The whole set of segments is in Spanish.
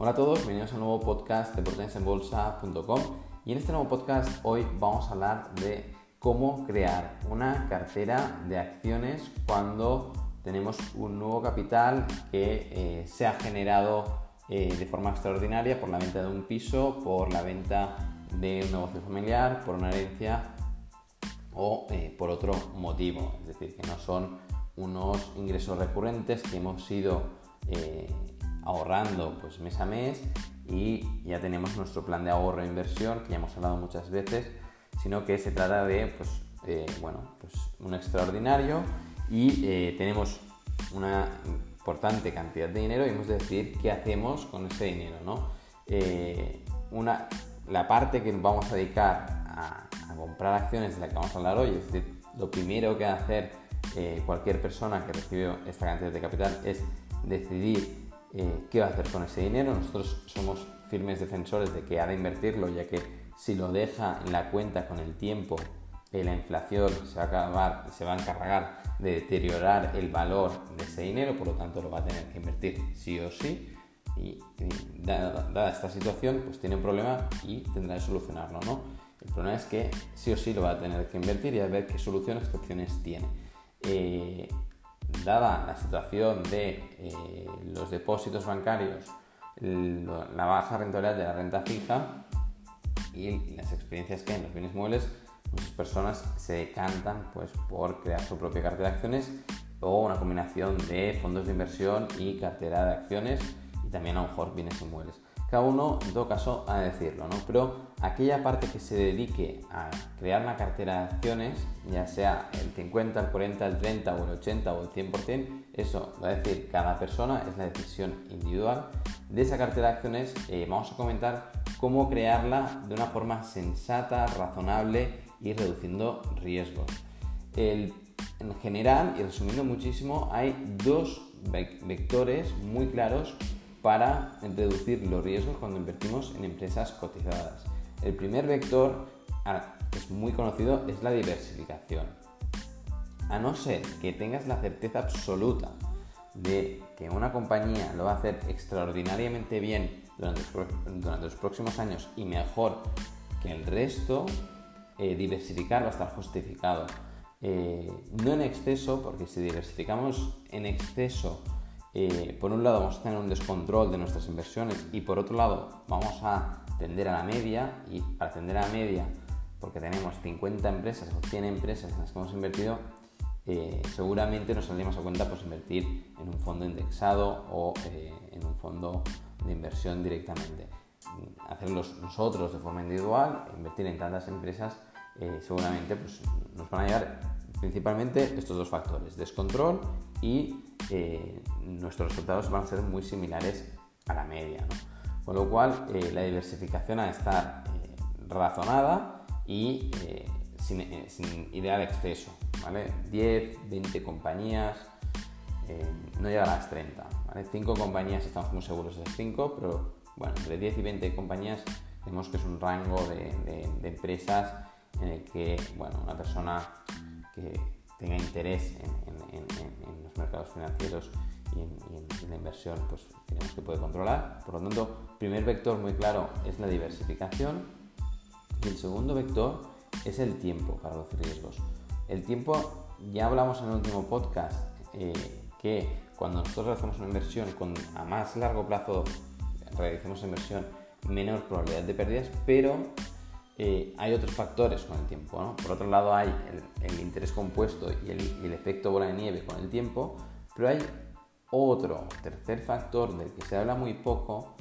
Hola a todos, bienvenidos a un nuevo podcast de portensenbolsa.com y en este nuevo podcast hoy vamos a hablar de cómo crear una cartera de acciones cuando tenemos un nuevo capital que eh, se ha generado eh, de forma extraordinaria por la venta de un piso, por la venta de un negocio familiar, por una herencia o eh, por otro motivo. Es decir, que no son unos ingresos recurrentes que hemos ido ahorrando pues mes a mes y ya tenemos nuestro plan de ahorro e inversión que ya hemos hablado muchas veces, sino que se trata de pues, eh, bueno, pues un extraordinario y eh, tenemos una importante cantidad de dinero y hemos de decidir qué hacemos con ese dinero. ¿no? Eh, una, la parte que vamos a dedicar a, comprar acciones de la que vamos a hablar hoy, es decir, lo primero que va a hacer cualquier persona que recibe esta cantidad de capital es decidir eh, qué va a hacer con ese dinero. Nosotros somos firmes defensores de que ha de invertirlo, ya que si lo deja en la cuenta con el tiempo, eh, la inflación se va, a acabar, se va a encargar de deteriorar el valor de ese dinero, por lo tanto lo va a tener que invertir sí o sí. Y, dada, esta situación, pues tiene un problema y tendrá que solucionarlo, ¿no? El problema es que sí o sí lo va a tener que invertir y a ver qué soluciones, qué opciones tiene. Eh, dada la situación de eh, los depósitos bancarios, la baja rentabilidad de la renta fija y las experiencias que hay en los bienes muebles, muchas personas se decantan pues, por crear su propia cartera de acciones o una combinación de fondos de inversión y cartera de acciones y también a lo mejor bienes inmuebles. Cada uno, en todo caso, a decirlo, ¿no? Pero aquella parte que se dedique a crear una cartera de acciones, ya sea el 50, el 40, el 30 o el 80 o el 100%, eso va a decir cada persona, es la decisión individual. De esa cartera de acciones eh, vamos a comentar cómo crearla de una forma sensata, razonable y reduciendo riesgos. en general, y resumiendo muchísimo, hay dos vectores muy claros para reducir los riesgos cuando invertimos en empresas cotizadas. El primer vector, ah, es muy conocido, es la diversificación. A no ser que tengas la certeza absoluta de que una compañía lo va a hacer extraordinariamente bien durante los, próximos años y mejor que el resto, eh, diversificar va a estar justificado. Eh, no en exceso, porque si diversificamos en exceso eh, por un lado vamos a tener un descontrol de nuestras inversiones y por otro lado vamos a tender a la media y para tender a la media, porque tenemos 50 empresas o 100 empresas en las que hemos invertido, eh, seguramente nos saldríamos a cuenta pues, invertir en un fondo indexado o eh, en un fondo de inversión directamente. Hacerlo nosotros de forma individual, invertir en tantas empresas, seguramente pues, nos van a llevar principalmente estos dos factores, descontrol y eh, nuestros resultados van a ser muy similares a la media. Con lo cual, eh, la diversificación ha de estar eh, razonada y sin, sin, idea de exceso. ¿vale? 10, 20 compañías, no llega a las 30. ¿vale? 5 compañías estamos muy seguros de 5, pero bueno, entre 10 y 20 compañías vemos que es un rango de, de empresas en el que bueno, una persona que tenga interés en, los mercados financieros y en, la inversión, pues creemos que puede controlar. Por lo tanto, primer vector muy claro es la diversificación y el segundo vector es el tiempo para los riesgos. El tiempo, ya hablamos en el último podcast eh, que cuando nosotros hacemos una inversión con a más largo plazo realicemos inversión, menor probabilidad de pérdidas, pero eh, hay otros factores con el tiempo. Por otro lado hay el, interés compuesto y el, efecto bola de nieve con el tiempo, pero hay otro tercer factor del que se habla muy poco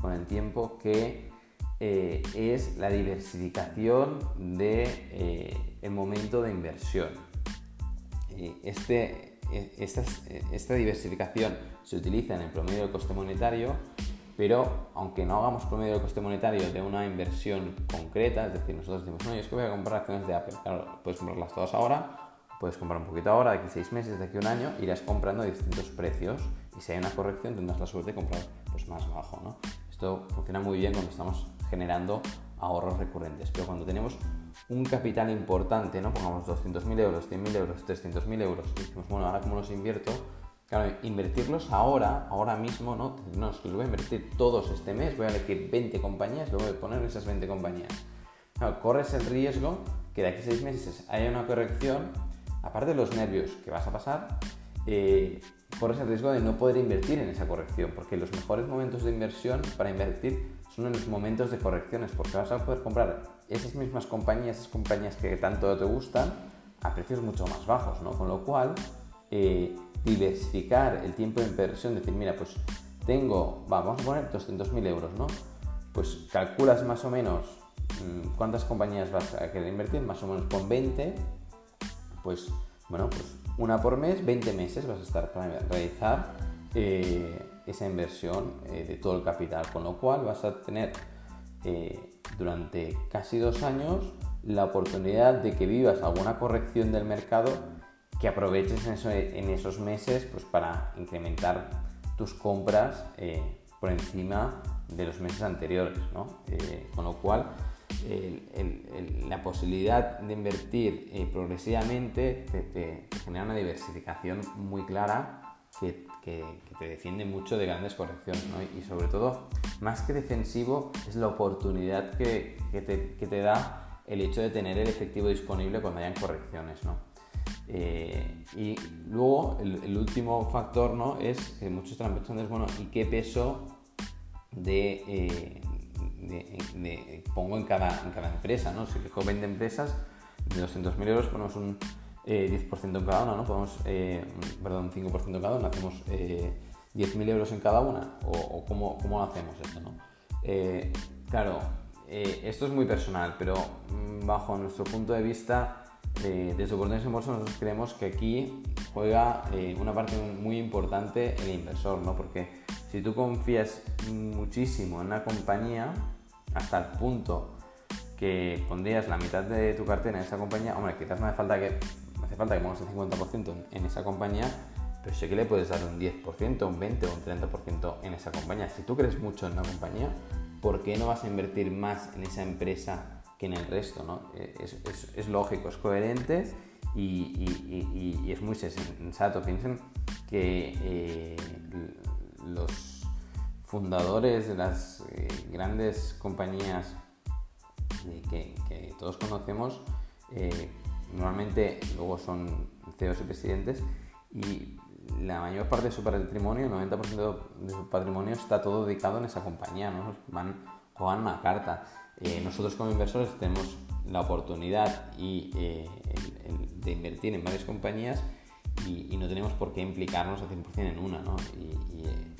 con el tiempo que eh, es la diversificación del de, eh, momento de inversión. Este, e, esta, esta diversificación se utiliza en el promedio de coste monetario pero aunque no hagamos promedio de coste monetario de una inversión concreta, es decir, nosotros decimos, no, yo es que voy a comprar acciones de Apple, claro, puedes comprarlas todas ahora, puedes comprar un poquito ahora, de aquí seis meses, de aquí un año, irás comprando a distintos precios y si hay una corrección tendrás la suerte de comprar pues, más bajo. ¿no? Esto funciona muy bien cuando estamos generando ahorros recurrentes, pero cuando tenemos un capital importante, ¿no? pongamos 200.000 euros, 100.000 euros, 300.000 euros, y decimos, bueno, ahora cómo los invierto, Claro, invertirlos ahora, ahora mismo, ¿no? No, los voy a invertir todos este mes, voy a elegir 20 compañías, luego voy a poner esas 20 compañías. Corres el riesgo que de aquí a 6 meses haya una corrección, aparte de los nervios que vas a pasar, eh, corres el riesgo de no poder invertir en esa corrección, porque los mejores momentos de inversión para invertir son en los momentos de correcciones, porque vas a poder comprar esas mismas compañías, esas compañías que tanto te gustan, a precios mucho más bajos, ¿no? Con lo cual, eh, diversificar el tiempo de inversión, decir, mira, pues tengo, vamos a poner 200.000 euros, ¿no? Pues calculas más o menos mm, cuántas compañías vas a querer invertir, más o menos con 20, pues bueno, pues una por mes, 20 meses vas a estar para realizar eh, esa inversión eh, de todo el capital, con lo cual vas a tener eh, durante casi dos años la oportunidad de que vivas alguna corrección del mercado que aproveches en, esos meses pues, para incrementar tus compras por encima de los meses anteriores, ¿no? con lo cual la posibilidad de invertir eh, progresivamente te, genera una diversificación muy clara que, te defiende mucho de grandes correcciones y sobre todo más que defensivo es la oportunidad que, te, da el hecho de tener el efectivo disponible cuando hayan correcciones. Eh, y luego el, último factor ¿no? es que muchos están pensando es bueno, ¿y qué peso de, eh, pongo en cada, en cada empresa, ¿no? Si cojo 20 empresas de 200.000 euros, ponemos un 10% eh, en cada una, ¿no? Ponemos, eh, perdón, 5% en cada una, hacemos 10.000 eh, euros en cada una, o, cómo, cómo, lo hacemos esto, ¿no? claro, esto es muy personal, pero mm, bajo nuestro punto de vista, desde Oportunidades en Bolsa nosotros creemos que aquí juega una parte muy importante el inversor, ¿no? Porque si tú confías muchísimo en una compañía, hasta el punto que pondrías la mitad de tu cartera en esa compañía, hombre, quizás no hace falta que, hace falta que pongas el 50% en, esa compañía, pero sé que le puedes dar un 10%, un 20% o un 30% en esa compañía. Si tú crees mucho en una compañía, ¿por qué no vas a invertir más en esa empresa que en el resto? ¿no? Eh, es, lógico, es coherente y, es muy sensato. Piensen que eh, los fundadores de las eh, grandes compañías que, todos conocemos, normalmente luego son CEOs y presidentes y la mayor parte de su patrimonio, el 90% de su patrimonio está todo dedicado en esa compañía, ¿no? Juegan una carta. Eh, nosotros como inversores tenemos la oportunidad y, de invertir en varias compañías y, no tenemos por qué implicarnos al 100% en una, ¿no? Y,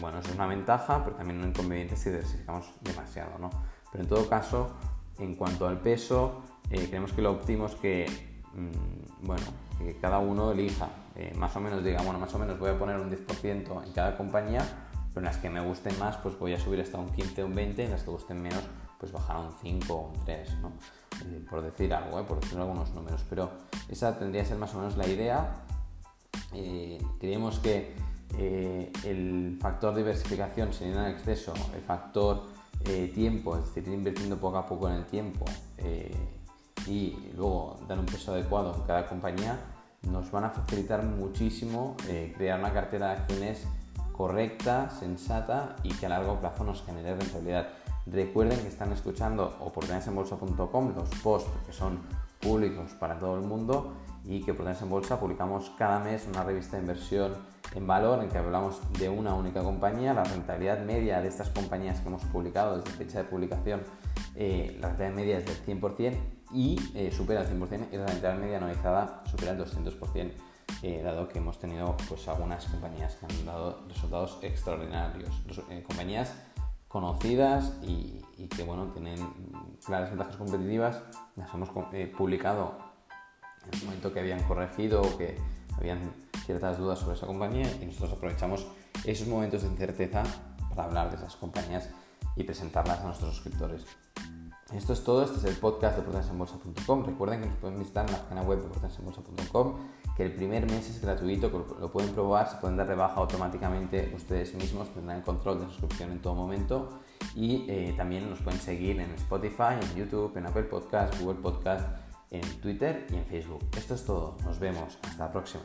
bueno, eso es una ventaja, pero también un inconveniente si diversificamos demasiado, ¿no? Pero en todo caso, en cuanto al peso, eh, creemos que lo óptimo es que, mm, bueno, que cada uno elija, eh, más o menos diga, bueno, más o menos voy a poner un 10% en cada compañía, pero en las que me gusten más, pues voy a subir hasta un 15 o un 20, en las que gusten menos, pues bajar a un 5 o un 3, ¿no? Eh, por decir algo, por decir algunos números, pero esa tendría que ser más o menos la idea. creemos que el factor diversificación sería en exceso, el factor eh, tiempo, es decir, ir invirtiendo poco a poco en el tiempo eh, y luego dar un peso adecuado en cada compañía, nos van a facilitar muchísimo eh, crear una cartera de acciones correcta, sensata y que a largo plazo nos genere rentabilidad. Recuerden que están escuchando oportunidadesenbolsa.com, los posts que son públicos para todo el mundo y que Oportunidades en Bolsa publicamos cada mes una revista de inversión en valor en que hablamos de una única compañía, la rentabilidad media de estas compañías que hemos publicado desde fecha de publicación, eh, la rentabilidad media es del 100% y eh, supera el 100% y la rentabilidad media anualizada supera el 200%, eh, dado que hemos tenido pues, algunas compañías que han dado resultados extraordinarios, compañías conocidas y, y, que bueno, tienen claras ventajas competitivas, las hemos publicado en el momento que habían corregido o que habían ciertas dudas sobre esa compañía y nosotros aprovechamos esos momentos de incerteza para hablar de esas compañías y presentarlas a nuestros suscriptores. Esto es todo, este es el podcast de portasenbolsa.com. Recuerden que nos pueden visitar en la página web de portasenbolsa.com, que el primer mes es gratuito, lo pueden probar, se pueden dar de baja automáticamente ustedes mismos, tendrán el control de suscripción en todo momento y eh, también nos pueden seguir en Spotify, en YouTube, en Apple Podcast, Google Podcast, en Twitter y en Facebook. Esto es todo, nos vemos, hasta la próxima.